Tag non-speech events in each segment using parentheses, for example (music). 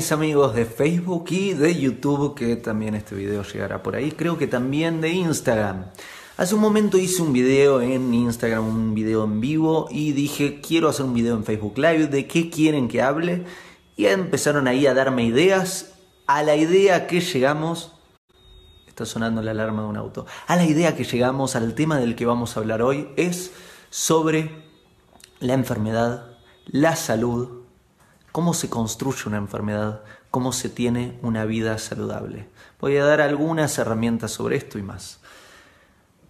amigos de Facebook y de YouTube, que también este video llegará por ahí, creo que también de Instagram. Hace un momento hice un video en Instagram, un video en vivo y dije quiero hacer un video en Facebook Live de qué quieren que hable y empezaron ahí a darme ideas. A la idea que llegamos, está sonando la alarma de un auto, a la idea que llegamos al tema del que vamos a hablar hoy es sobre la enfermedad, la salud cómo se construye una enfermedad, cómo se tiene una vida saludable. Voy a dar algunas herramientas sobre esto y más.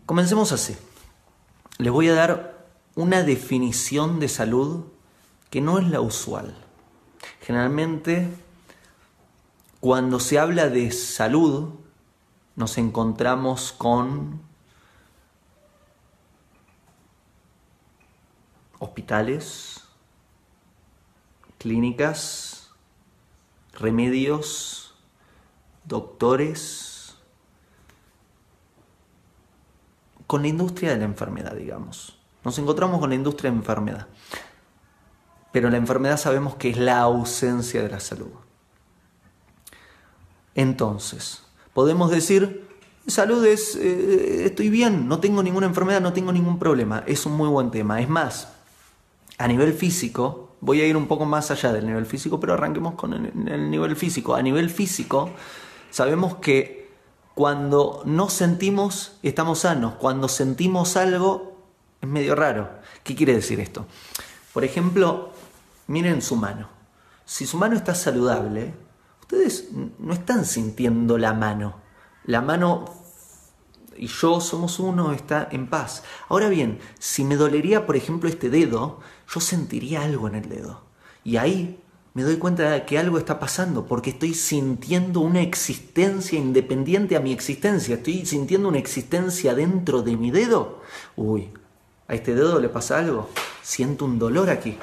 Comencemos así. Les voy a dar una definición de salud que no es la usual. Generalmente, cuando se habla de salud, nos encontramos con hospitales, clínicas, remedios, doctores, con la industria de la enfermedad, digamos. Nos encontramos con la industria de enfermedad. Pero la enfermedad sabemos que es la ausencia de la salud. Entonces, podemos decir, salud es, eh, estoy bien, no tengo ninguna enfermedad, no tengo ningún problema. Es un muy buen tema. Es más, a nivel físico, voy a ir un poco más allá del nivel físico, pero arranquemos con el, nivel físico. A nivel físico, sabemos que cuando no sentimos, estamos sanos. Cuando sentimos algo, es medio raro. ¿Qué quiere decir esto? Por ejemplo, miren su mano. Si su mano está saludable, ustedes no están sintiendo la mano. La mano y yo somos uno, está en paz. Ahora bien, si me dolería, por ejemplo, este dedo, yo sentiría algo en el dedo. Y ahí me doy cuenta de que algo está pasando, porque estoy sintiendo una existencia independiente a mi existencia. Estoy sintiendo una existencia dentro de mi dedo. Uy, a este dedo le pasa algo. Siento un dolor aquí.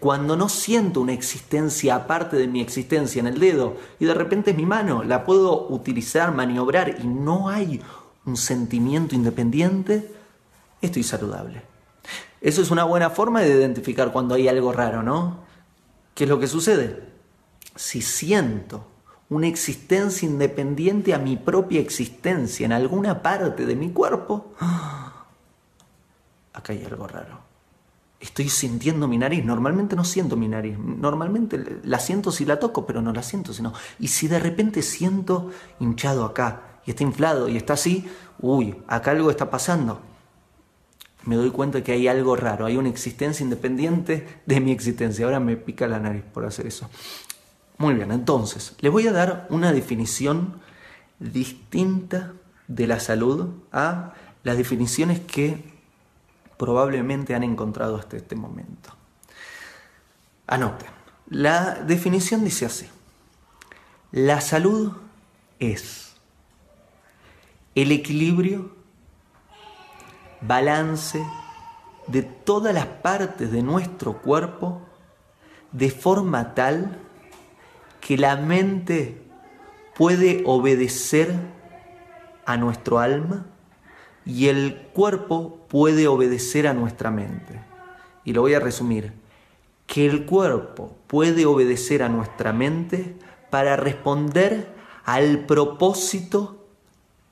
Cuando no siento una existencia aparte de mi existencia en el dedo y de repente es mi mano, la puedo utilizar, maniobrar y no hay un sentimiento independiente, estoy saludable. Eso es una buena forma de identificar cuando hay algo raro, ¿no? ¿Qué es lo que sucede? Si siento una existencia independiente a mi propia existencia en alguna parte de mi cuerpo, (gasps) acá hay algo raro. Estoy sintiendo mi nariz. Normalmente no siento mi nariz. Normalmente la siento si la toco, pero no la siento sino. Y si de repente siento hinchado acá y está inflado y está así, uy, acá algo está pasando me doy cuenta que hay algo raro, hay una existencia independiente de mi existencia. Ahora me pica la nariz por hacer eso. Muy bien, entonces, les voy a dar una definición distinta de la salud a las definiciones que probablemente han encontrado hasta este momento. Anoten, la definición dice así, la salud es el equilibrio balance de todas las partes de nuestro cuerpo de forma tal que la mente puede obedecer a nuestro alma y el cuerpo puede obedecer a nuestra mente. Y lo voy a resumir, que el cuerpo puede obedecer a nuestra mente para responder al propósito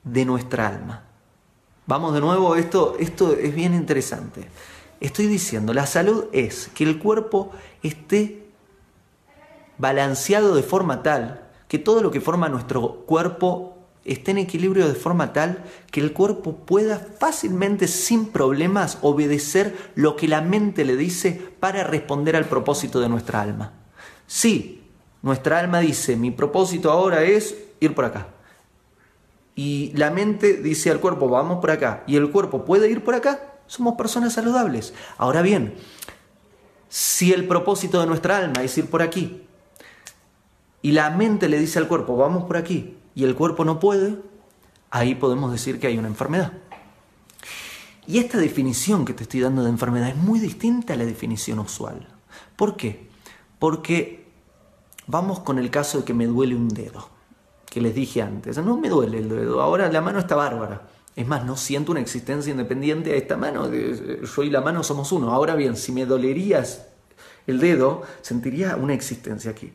de nuestra alma. Vamos de nuevo, esto, esto es bien interesante. Estoy diciendo, la salud es que el cuerpo esté balanceado de forma tal, que todo lo que forma nuestro cuerpo esté en equilibrio de forma tal que el cuerpo pueda fácilmente, sin problemas, obedecer lo que la mente le dice para responder al propósito de nuestra alma. Si nuestra alma dice, mi propósito ahora es ir por acá y la mente dice al cuerpo, vamos por acá, y el cuerpo puede ir por acá, somos personas saludables. Ahora bien, si el propósito de nuestra alma es ir por aquí, y la mente le dice al cuerpo, vamos por aquí, y el cuerpo no puede, ahí podemos decir que hay una enfermedad. Y esta definición que te estoy dando de enfermedad es muy distinta a la definición usual. ¿Por qué? Porque vamos con el caso de que me duele un dedo que les dije antes. No me duele el dedo, ahora la mano está bárbara. Es más, no siento una existencia independiente a esta mano. Yo y la mano somos uno. Ahora bien, si me dolería el dedo, sentiría una existencia aquí.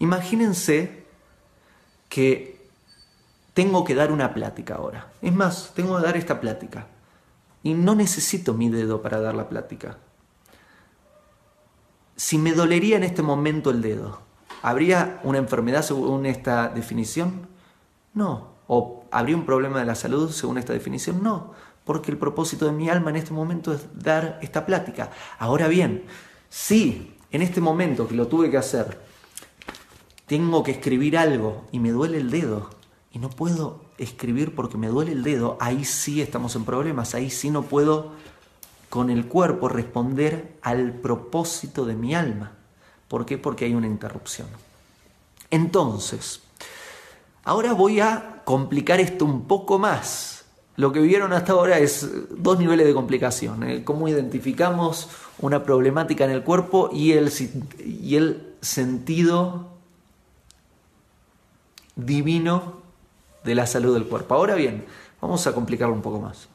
Imagínense que tengo que dar una plática ahora. Es más, tengo que dar esta plática. Y no necesito mi dedo para dar la plática. Si me dolería en este momento el dedo, ¿habría una enfermedad según esta definición? No. ¿O habría un problema de la salud según esta definición? No. Porque el propósito de mi alma en este momento es dar esta plática. Ahora bien, si en este momento que lo tuve que hacer, tengo que escribir algo y me duele el dedo y no puedo escribir porque me duele el dedo, ahí sí estamos en problemas, ahí sí no puedo con el cuerpo responder al propósito de mi alma. ¿Por qué? Porque hay una interrupción. Entonces, ahora voy a complicar esto un poco más. Lo que vieron hasta ahora es dos niveles de complicación. ¿eh? Cómo identificamos una problemática en el cuerpo y el, y el sentido divino de la salud del cuerpo. Ahora bien, vamos a complicarlo un poco más.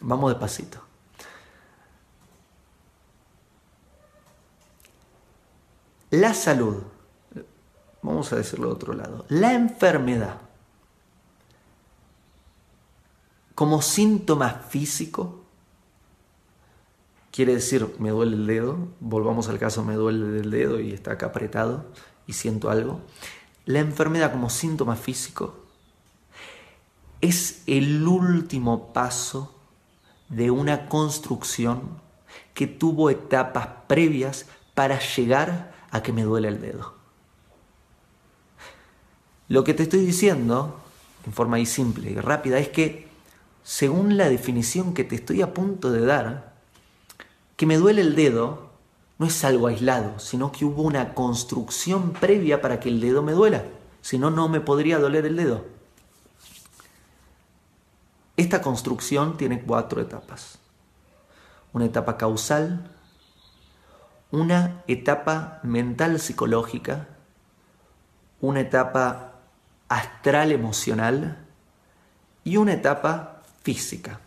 Vamos despacito. La salud, vamos a decirlo de otro lado, la enfermedad. Como síntoma físico, quiere decir me duele el dedo, volvamos al caso me duele el dedo y está acá apretado y siento algo, la enfermedad como síntoma físico es el último paso de una construcción que tuvo etapas previas para llegar a que me duele el dedo. Lo que te estoy diciendo, en forma y simple y rápida, es que según la definición que te estoy a punto de dar, que me duele el dedo no es algo aislado, sino que hubo una construcción previa para que el dedo me duela. Si no, no me podría doler el dedo. Esta construcción tiene cuatro etapas. Una etapa causal, una etapa mental psicológica, una etapa astral emocional y una etapa física.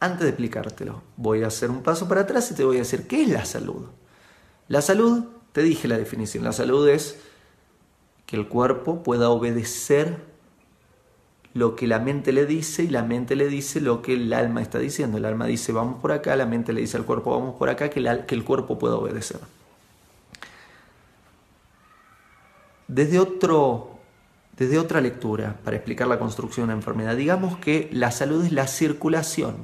Antes de explicártelo, voy a hacer un paso para atrás y te voy a decir, ¿qué es la salud? La salud, te dije la definición, la salud es que el cuerpo pueda obedecer lo que la mente le dice y la mente le dice lo que el alma está diciendo. El alma dice vamos por acá, la mente le dice al cuerpo vamos por acá, que, que el cuerpo pueda obedecer. Desde, otro, desde otra lectura, para explicar la construcción de una enfermedad, digamos que la salud es la circulación,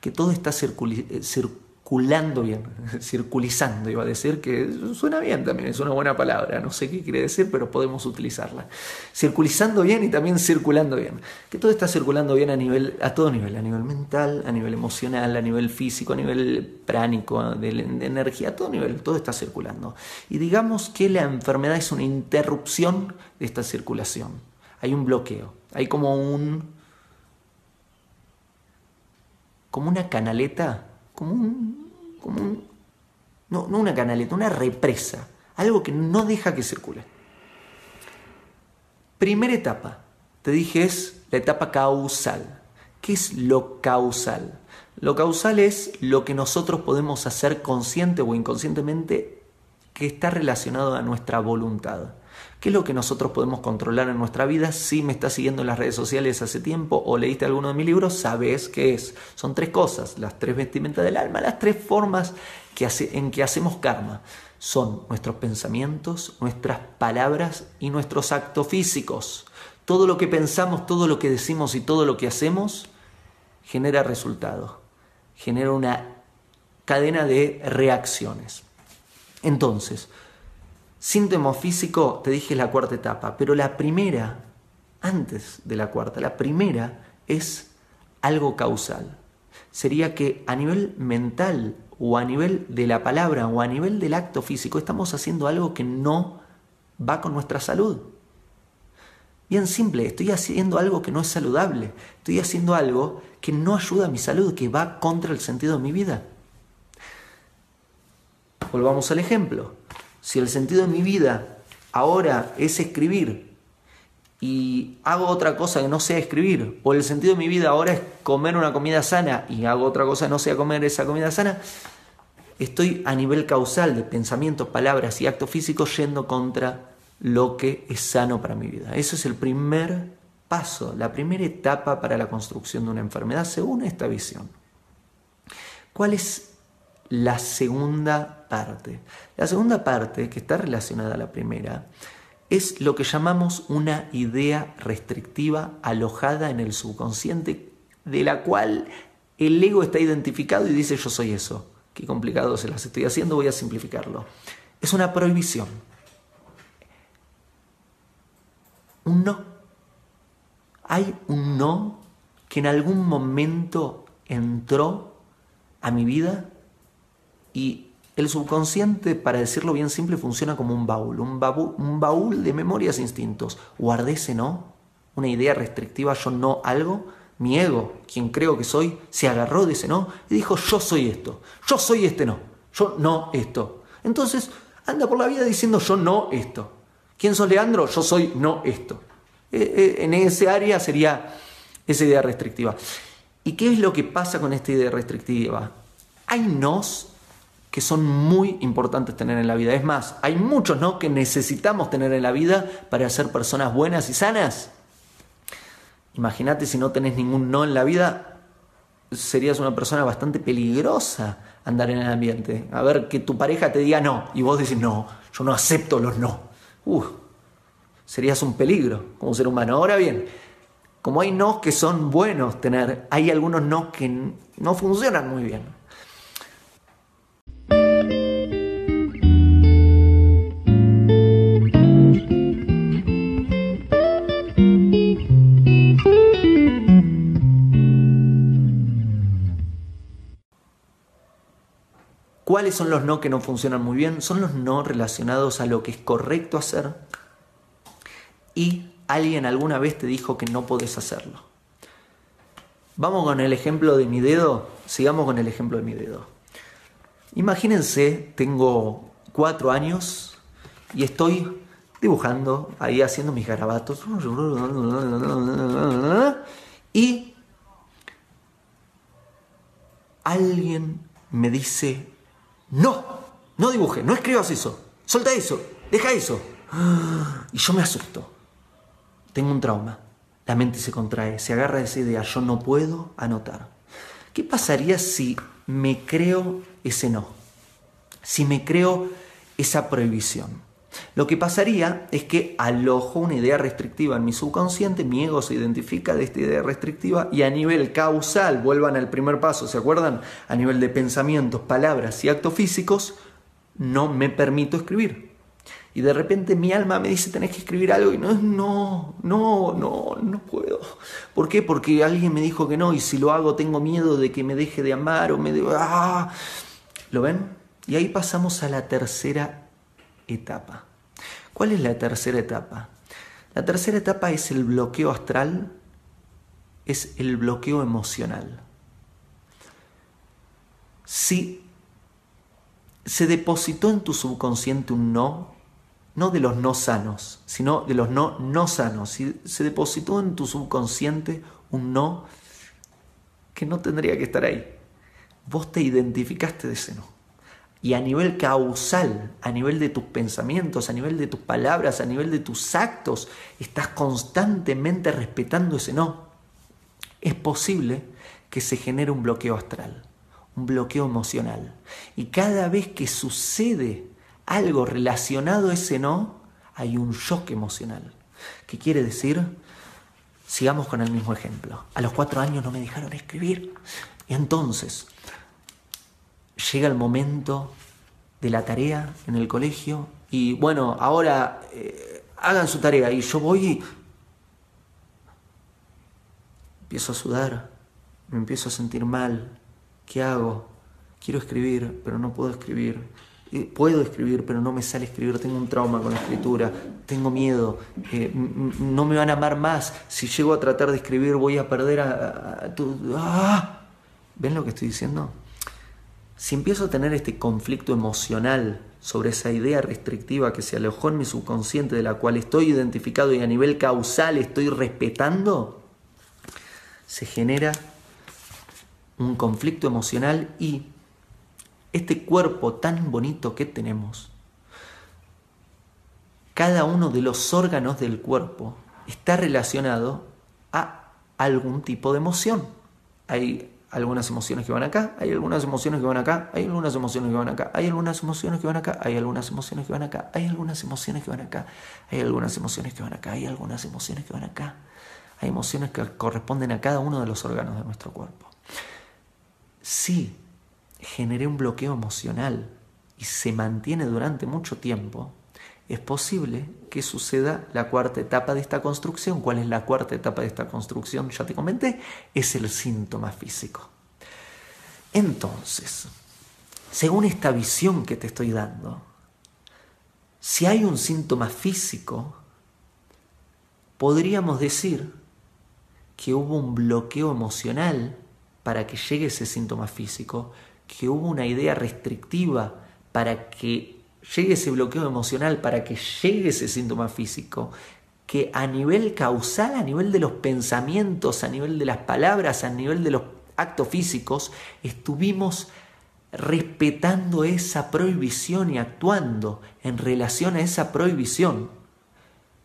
que todo está circulando circulando bien, (laughs) circulizando, iba a decir, que suena bien también, es una buena palabra, no sé qué quiere decir, pero podemos utilizarla. Circulizando bien y también circulando bien. Que todo está circulando bien a, nivel, a todo nivel, a nivel mental, a nivel emocional, a nivel físico, a nivel pránico, de, de energía, a todo nivel, todo está circulando. Y digamos que la enfermedad es una interrupción de esta circulación. Hay un bloqueo, hay como un... como una canaleta como un, como un no, no una canaleta, una represa, algo que no deja que circule. Primera etapa, te dije es la etapa causal. ¿Qué es lo causal? Lo causal es lo que nosotros podemos hacer consciente o inconscientemente que está relacionado a nuestra voluntad. ¿Qué es lo que nosotros podemos controlar en nuestra vida? Si me estás siguiendo en las redes sociales hace tiempo o leíste alguno de mis libros, sabes qué es. Son tres cosas, las tres vestimentas del alma, las tres formas que en que hacemos karma. Son nuestros pensamientos, nuestras palabras y nuestros actos físicos. Todo lo que pensamos, todo lo que decimos y todo lo que hacemos genera resultados, genera una cadena de reacciones. Entonces, Síntoma físico, te dije la cuarta etapa, pero la primera, antes de la cuarta, la primera es algo causal. Sería que a nivel mental o a nivel de la palabra o a nivel del acto físico estamos haciendo algo que no va con nuestra salud. Bien simple, estoy haciendo algo que no es saludable, estoy haciendo algo que no ayuda a mi salud, que va contra el sentido de mi vida. Volvamos al ejemplo si el sentido de mi vida ahora es escribir y hago otra cosa que no sea escribir, o el sentido de mi vida ahora es comer una comida sana y hago otra cosa que no sea comer esa comida sana, estoy a nivel causal de pensamientos, palabras y actos físicos yendo contra lo que es sano para mi vida. Eso es el primer paso, la primera etapa para la construcción de una enfermedad según esta visión. ¿Cuál es la segunda parte? La segunda parte, que está relacionada a la primera, es lo que llamamos una idea restrictiva alojada en el subconsciente, de la cual el ego está identificado y dice yo soy eso. Qué complicado se las estoy haciendo, voy a simplificarlo. Es una prohibición. Un no. Hay un no que en algún momento entró a mi vida y el subconsciente, para decirlo bien simple, funciona como un baúl, un baúl, un baúl de memorias e instintos. Guardé ese no, una idea restrictiva, yo no algo, mi ego, quien creo que soy, se agarró de ese no y dijo, yo soy esto, yo soy este no, yo no esto. Entonces, anda por la vida diciendo, yo no esto. ¿Quién sos Leandro? Yo soy no esto. Eh, eh, en ese área sería esa idea restrictiva. ¿Y qué es lo que pasa con esta idea restrictiva? Hay nos que son muy importantes tener en la vida. Es más, hay muchos no que necesitamos tener en la vida para ser personas buenas y sanas. Imagínate si no tenés ningún no en la vida, serías una persona bastante peligrosa andar en el ambiente. A ver, que tu pareja te diga no y vos decís no, yo no acepto los no. Uh, serías un peligro como ser humano. Ahora bien, como hay no que son buenos tener, hay algunos no que no funcionan muy bien. ¿Cuáles son los no que no funcionan muy bien? Son los no relacionados a lo que es correcto hacer y alguien alguna vez te dijo que no podés hacerlo. Vamos con el ejemplo de mi dedo. Sigamos con el ejemplo de mi dedo. Imagínense, tengo cuatro años y estoy dibujando, ahí haciendo mis garabatos. Y alguien me dice, no, no dibuje, no escribas eso, solta eso, deja eso. (gasps) Y yo me asusto. Tengo un trauma. La mente se contrae, se agarra a esa idea, yo no puedo anotar. ¿Qué pasaría si me creo ese no? Si me creo esa prohibición. Lo que pasaría es que alojo una idea restrictiva en mi subconsciente, mi ego se identifica de esta idea restrictiva y a nivel causal, vuelvan al primer paso, ¿se acuerdan? A nivel de pensamientos, palabras y actos físicos, no me permito escribir. Y de repente mi alma me dice, tenés que escribir algo y no, no, no, no, no puedo. ¿Por qué? Porque alguien me dijo que no y si lo hago tengo miedo de que me deje de amar o me de... ¡Ah! ¿Lo ven? Y ahí pasamos a la tercera etapa. ¿Cuál es la tercera etapa? La tercera etapa es el bloqueo astral, es el bloqueo emocional. Si se depositó en tu subconsciente un no, no de los no sanos, sino de los no no sanos, si se depositó en tu subconsciente un no que no tendría que estar ahí, vos te identificaste de ese no y a nivel causal, a nivel de tus pensamientos, a nivel de tus palabras, a nivel de tus actos, estás constantemente respetando ese no, es posible que se genere un bloqueo astral, un bloqueo emocional. Y cada vez que sucede algo relacionado a ese no, hay un shock emocional. ¿Qué quiere decir? Sigamos con el mismo ejemplo. A los cuatro años no me dejaron escribir. Y entonces, llega el momento de la tarea en el colegio y bueno, ahora eh, hagan su tarea y yo voy y empiezo a sudar, me empiezo a sentir mal, ¿qué hago? Quiero escribir, pero no puedo escribir. Eh, puedo escribir, pero no me sale escribir, tengo un trauma con la escritura, tengo miedo, eh, no me van a amar más, si llego a tratar de escribir voy a perder a, ¡Ah! ¿Ven lo que estoy diciendo? Si empiezo a tener este conflicto emocional sobre esa idea restrictiva que se alojó en mi subconsciente, de la cual estoy identificado y a nivel causal estoy respetando, se genera un conflicto emocional y este cuerpo tan bonito que tenemos, cada uno de los órganos del cuerpo está relacionado a algún tipo de emoción. Hay algunas emociones que van acá, hay algunas emociones que van acá, hay algunas emociones que van acá, hay algunas emociones que van acá, hay algunas emociones que van acá, hay algunas emociones que van acá, hay algunas emociones que van acá, hay algunas emociones que van acá. Hay emociones que corresponden a cada uno de los órganos de nuestro cuerpo. Si generé un bloqueo emocional y se mantiene durante mucho tiempo, es posible que suceda la cuarta etapa de esta construcción. ¿Cuál es la cuarta etapa de esta construcción? Ya te comenté, es el síntoma físico. Entonces, según esta visión que te estoy dando, si hay un síntoma físico, podríamos decir que hubo un bloqueo emocional para que llegue ese síntoma físico, que hubo una idea restrictiva para que llegue ese bloqueo emocional, para que llegue ese síntoma físico, que a nivel causal, a nivel de los pensamientos, a nivel de las palabras, a nivel de los actos físicos, estuvimos respetando esa prohibición y actuando en relación a esa prohibición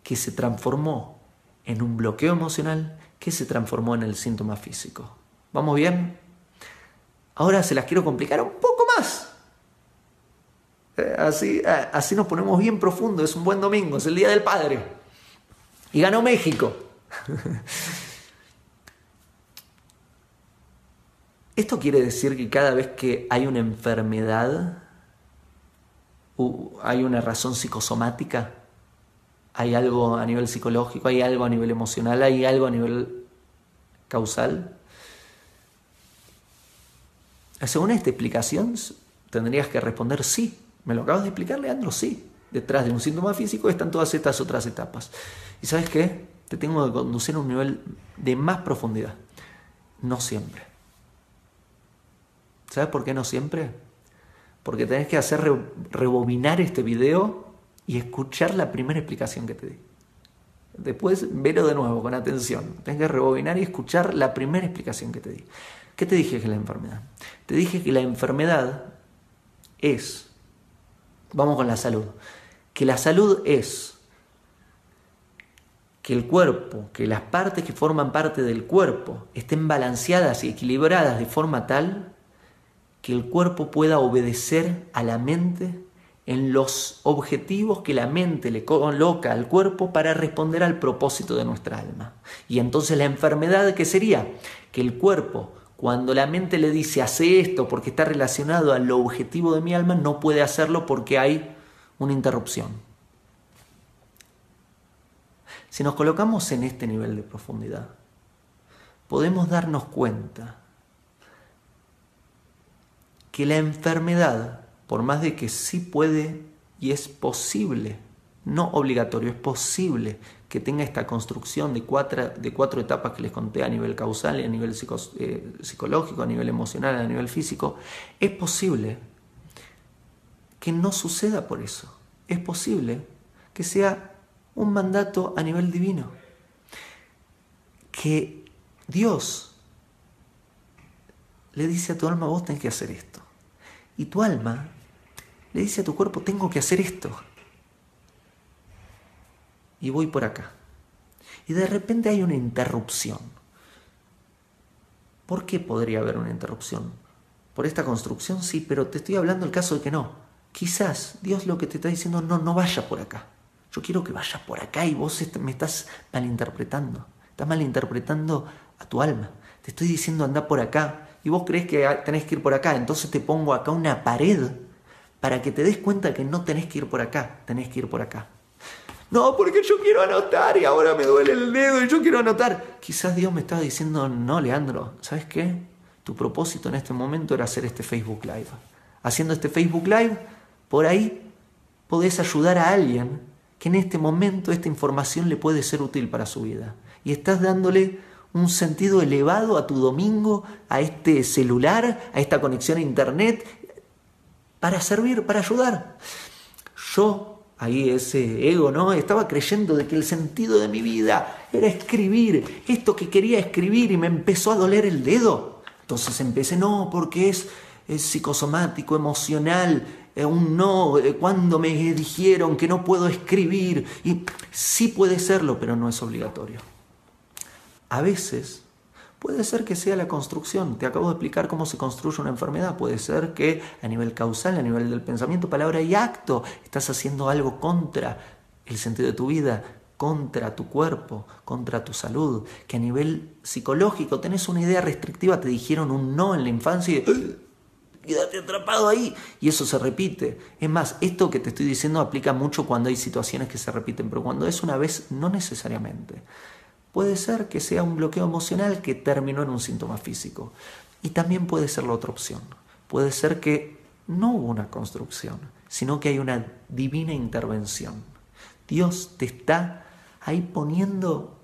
que se transformó en un bloqueo emocional que se transformó en el síntoma físico. ¿Vamos bien? Ahora se las quiero complicar un poco más. Eh, así, eh, así nos ponemos bien profundo. Es un buen domingo, es el Día del Padre. Y ganó México. (laughs) Esto quiere decir que cada vez que hay una enfermedad, hay una razón psicosomática, hay algo a nivel psicológico, hay algo a nivel emocional, hay algo a nivel causal. Según esta explicación, tendrías que responder sí. ¿Me lo acabas de explicar, Leandro? Sí. Detrás de un síntoma físico están todas estas otras etapas. ¿Y sabes qué? Te tengo que conducir a un nivel de más profundidad. No siempre. ¿Sabes por qué no siempre? Porque tenés que hacer rebobinar este video y escuchar la primera explicación que te di. Después verlo de nuevo con atención. Tenés que rebobinar y escuchar la primera explicación que te di. ¿Qué te dije que la enfermedad? Te dije que la enfermedad es Vamos con la salud. Que la salud es que el cuerpo, que las partes que forman parte del cuerpo estén balanceadas y equilibradas de forma tal que el cuerpo pueda obedecer a la mente en los objetivos que la mente le coloca al cuerpo para responder al propósito de nuestra alma. Y entonces la enfermedad, ¿qué sería? Que el cuerpo cuando la mente le dice, hace esto porque está relacionado al objetivo de mi alma, no puede hacerlo porque hay una interrupción. Si nos colocamos en este nivel de profundidad, podemos darnos cuenta que la enfermedad, por más de que sí puede y es posible, no obligatorio, es posible que tenga esta construcción de cuatro, de cuatro etapas que les conté a nivel causal, a nivel eh, psicológico, a nivel emocional, a nivel físico, es posible que no suceda por eso. Es posible que sea un mandato a nivel divino. Que Dios le dice a tu alma, vos tenés que hacer esto. Y tu alma le dice a tu cuerpo, tengo que hacer esto y voy por acá. Y de repente hay una interrupción. ¿Por qué podría haber una interrupción? ¿Por esta construcción? Sí, pero te estoy hablando el caso de que no. Quizás Dios lo que te está diciendo, no, no vaya por acá. Yo quiero que vayas por acá y vos me estás malinterpretando. Estás malinterpretando a tu alma. Te estoy diciendo anda por acá y vos crees que tenés que ir por acá. Entonces te pongo acá una pared para que te des cuenta que no tenés que ir por acá, tenés que ir por acá. No, porque yo quiero anotar y ahora me duele el dedo y yo quiero anotar. Quizás Dios me estaba diciendo, no, Leandro, ¿sabes qué? Tu propósito en este momento era hacer este Facebook Live. Haciendo este Facebook Live, por ahí podés ayudar a alguien que en este momento esta información le puede ser útil para su vida. Y estás dándole un sentido elevado a tu domingo, a este celular, a esta conexión a internet, para servir, para ayudar. Yo ahí ese ego, ¿no? Estaba creyendo de que el sentido de mi vida era escribir, esto que quería escribir y me empezó a doler el dedo. Entonces empecé, no, porque es es psicosomático, emocional, eh, un no, eh, cuando me dijeron que no puedo escribir. Y sí puede serlo, pero no es obligatorio. A veces puede ser que sea la construcción. Te acabo de explicar cómo se construye una enfermedad. Puede ser que a nivel causal, a nivel del pensamiento, palabra y acto, estás haciendo algo contra el sentido de tu vida, contra tu cuerpo, contra tu salud, que a nivel psicológico tenés una idea restrictiva, te dijeron un no en la infancia y quédate atrapado ahí. Y eso se repite. Es más, esto que te estoy diciendo aplica mucho cuando hay situaciones que se repiten, pero cuando es una vez, no necesariamente. Puede ser que sea un bloqueo emocional que terminó en un síntoma físico. Y también puede ser la otra opción. Puede ser que no hubo una construcción, sino que hay una divina intervención. Dios te está ahí poniendo,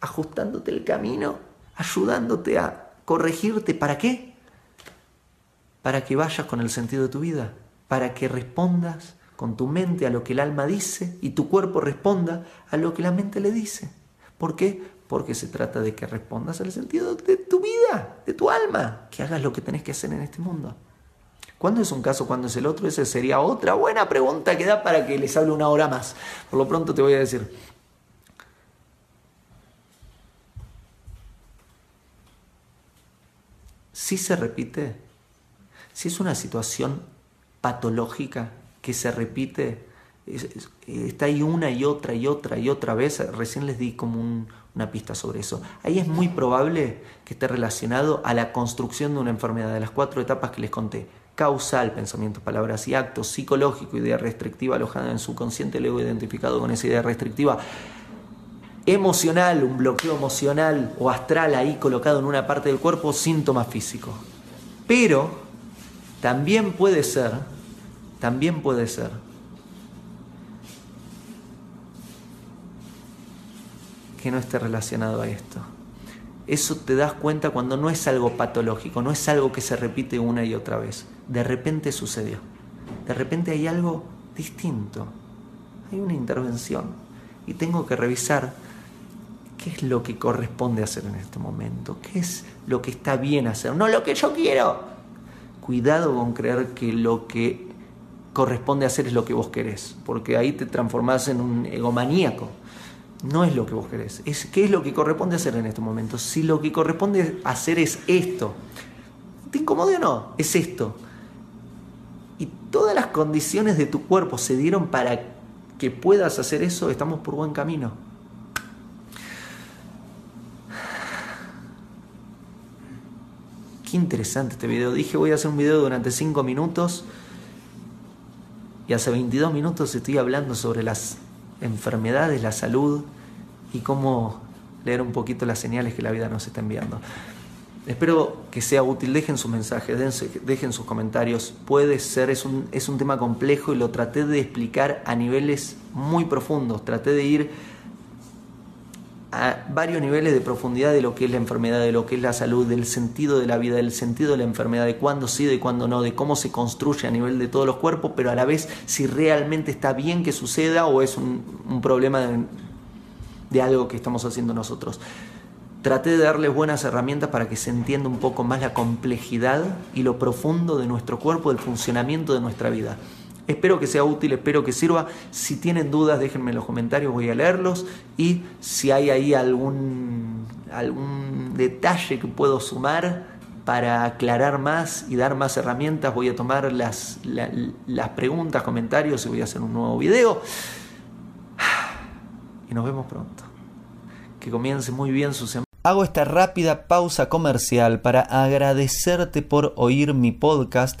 ajustándote el camino, ayudándote a corregirte. ¿Para qué? para que vayas con el sentido de tu vida, para que respondas con tu mente a lo que el alma dice y tu cuerpo responda a lo que la mente le dice. ¿Por qué? Porque se trata de que respondas al sentido de tu vida, de tu alma, que hagas lo que tenés que hacer en este mundo. ¿Cuándo es un caso, cuándo es el otro? Esa sería otra buena pregunta que da para que les hable una hora más. Por lo pronto te voy a decir. Si se repite, si es una situación patológica que se repite, está ahí una y otra y otra y otra vez, recién les di como una pista sobre eso. Ahí es muy probable que esté relacionado a la construcción de una enfermedad, de las cuatro etapas que les conté. Causal, pensamientos, palabras y actos, psicológico, idea restrictiva alojada en su consciente, luego identificado con esa idea restrictiva emocional, un bloqueo emocional o astral ahí colocado en una parte del cuerpo, síntoma físico. Pero también puede ser, también puede ser que no esté relacionado a esto. Eso te das cuenta cuando no es algo patológico, no es algo que se repite una y otra vez. De repente sucedió. De repente hay algo distinto. Hay una intervención. Y tengo que revisar qué es lo que corresponde hacer en este momento. ¿Qué es lo que está bien hacer? No lo que yo quiero cuidado con creer que lo que corresponde hacer es lo que vos querés, porque ahí te transformás en un egomaníaco. No es lo que vos querés, es qué es lo que corresponde hacer en este momento. Si lo que corresponde hacer es esto, ¿te incomode o no? Es esto. Y todas las condiciones de tu cuerpo se dieron para que puedas hacer eso, estamos por buen camino. Qué interesante este video. Dije voy a hacer un video durante 5 minutos y hace 22 minutos estoy hablando sobre las enfermedades, la salud y cómo leer un poquito las señales que la vida nos está enviando. Espero que sea útil, dejen su mensaje, dejen sus comentarios. Puede ser, es un, es un tema complejo y lo traté de explicar a niveles muy profundos. Traté de ir a varios niveles de profundidad de lo que es la enfermedad, de lo que es la salud, del sentido de la vida, del sentido de la enfermedad, de cuándo sí, de cuándo no, de cómo se construye a nivel de todos los cuerpos, pero a la vez si realmente está bien que suceda o es un, problema de, de algo que estamos haciendo nosotros. Traté de darles buenas herramientas para que se entienda un poco más la complejidad y lo profundo de nuestro cuerpo, del funcionamiento de nuestra vida. Espero que sea útil, espero que sirva. Si tienen dudas, déjenme en los comentarios, voy a leerlos. Y si hay ahí algún, algún detalle que puedo sumar para aclarar más y dar más herramientas, voy a tomar las, las preguntas, comentarios y voy a hacer un nuevo video. Y nos vemos pronto. Que comience muy bien su semana. Hago esta rápida pausa comercial para agradecerte por oír mi podcast